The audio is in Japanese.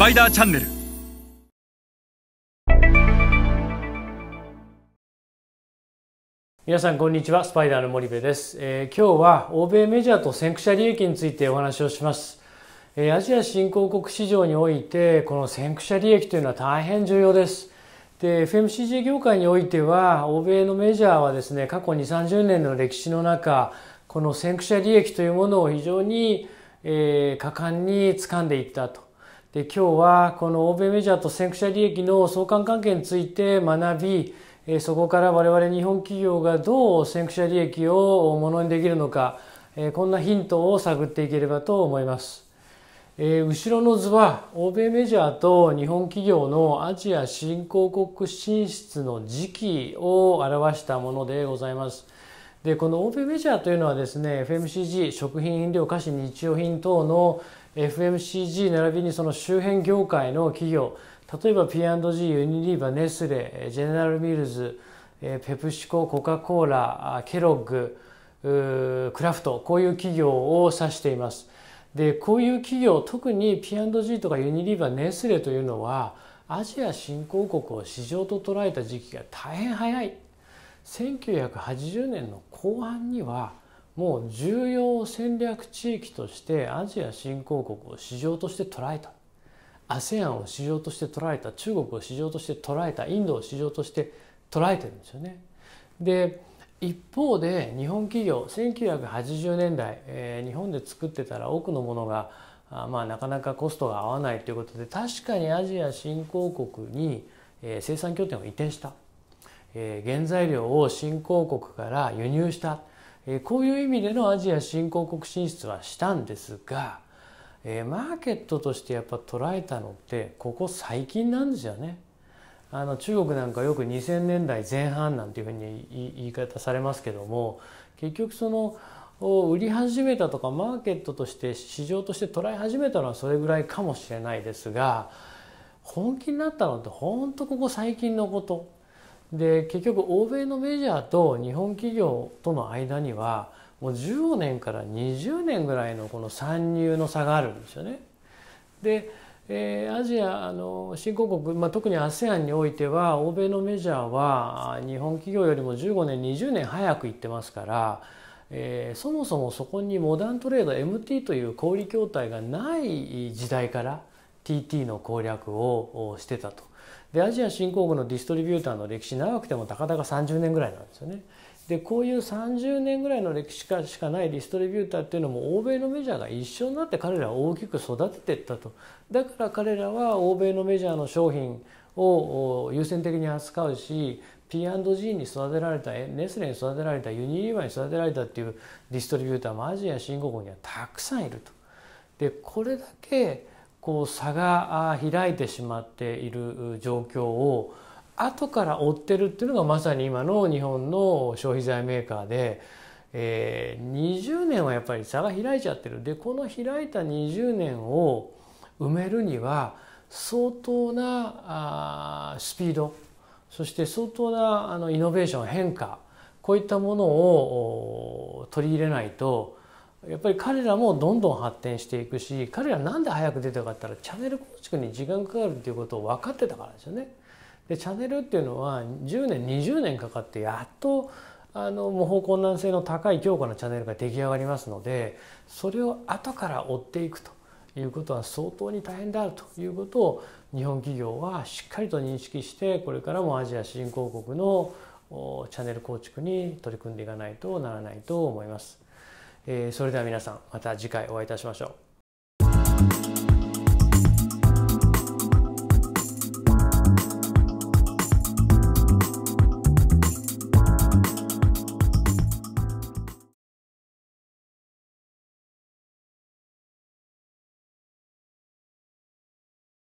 パイダーチャンネル皆さんこんにちは。スパイダーの森部です、えー、今日は欧米メジャーと先駆者利益についてお話をします。えアジア新興国市場においてこの先駆者利益というのは大変重要です。で FMCG 業界においては欧米のメジャーはですね過去2 3 0年の歴史の中この先駆者利益というものを非常に、えー、果敢に掴んでいったと。で今日はこの欧米メジャーと先駆者利益の相関関係について学びそこから我々日本企業がどう先駆者利益をものにできるのかこんなヒントを探っていければと思います。後ろの図は欧米メジャーと日本企業のアジア新興国進出の時期を表したものでございます。でこの欧米メジャーというのはですね FMCG 食品飲料菓子日用品等の FMCG 並びにその周辺業界の企業例えば P&G ユニリーバネスレジェネラルミルズペプシココカ・コーラケロッグクラフトこういう企業を指しています。でこういう企業特に P&G とかユニリーバネスレというのはアジア新興国を市場と捉えた時期が大変早い1980年の後半にはもう重要戦略地域としてアジア新興国を市場として捉えた。ASEAN を市場として捉えた。中国を市場として捉えた。インドを市場として捉えてるんですよね。で一方で日本企業1980年代、えー、日本で作ってたら多くのものがあまあなかなかコストが合わないということで確かにアジア新興国に、えー、生産拠点を移転した、えー、原材料を新興国から輸入した、え、こういう意味でのアジア新興国進出はしたんですが、え、マーケットとしてやっぱ捉えたのってここ最近なんですよね。あの中国なんかよく2000年代前半なんていうふうに言い方されますけども結局その売り始めたとかマーケットとして市場として捉え始めたのはそれぐらいかもしれないですが本気になったのって本当ここ最近のことで結局欧米のメジャーと日本企業との間にはもう15年から20年ぐらいのこの参入の差があるんですよね。でえー、アジアあの新興国、まあ、特に ASEAN においては欧米のメジャーは日本企業よりも15年20年早く行ってますから、えー、そもそもそこにモダントレード MT という小売筐体がない時代から TT の攻略をしてたと。でアジア新興国のディストリビューターの歴史長くてもたかだか30年ぐらいなんですよね。でこういう30年ぐらいの歴史かしかないディストリビューターっていうのも欧米のメジャーが一緒になって彼らを大きく育てていったとだから彼らは欧米のメジャーの商品を優先的に扱うし P&G に育てられたネスレに育てられたユニリーバーに育てられたっていうディストリビューターもアジア新興国にはたくさんいると。でこれだけこう差が開いてしまっている状況を後から追ってるっていうのがまさに今の日本の消費財メーカーで、えー、20年はやっぱり差が開いちゃってる。でこの開いた20年を埋めるには相当なあスピードそして相当なあのイノベーション変化こういったものを取り入れないとやっぱり彼らもどんどん発展していくし彼らなんで早く出たかったらチャンネル構築に時間かかるっていうことを分かってたからですよね。でチャンネルっていうのは10年20年かかってやっとあの模倣困難性の高い強固なチャンネルが出来上がりますのでそれを後から追っていくということは相当に大変であるということを日本企業はしっかりと認識してこれからもアジア新興国のチャンネル構築に取り組んでいかないとならないと思います。えー、それでは皆さんまた次回お会いいたしましょう。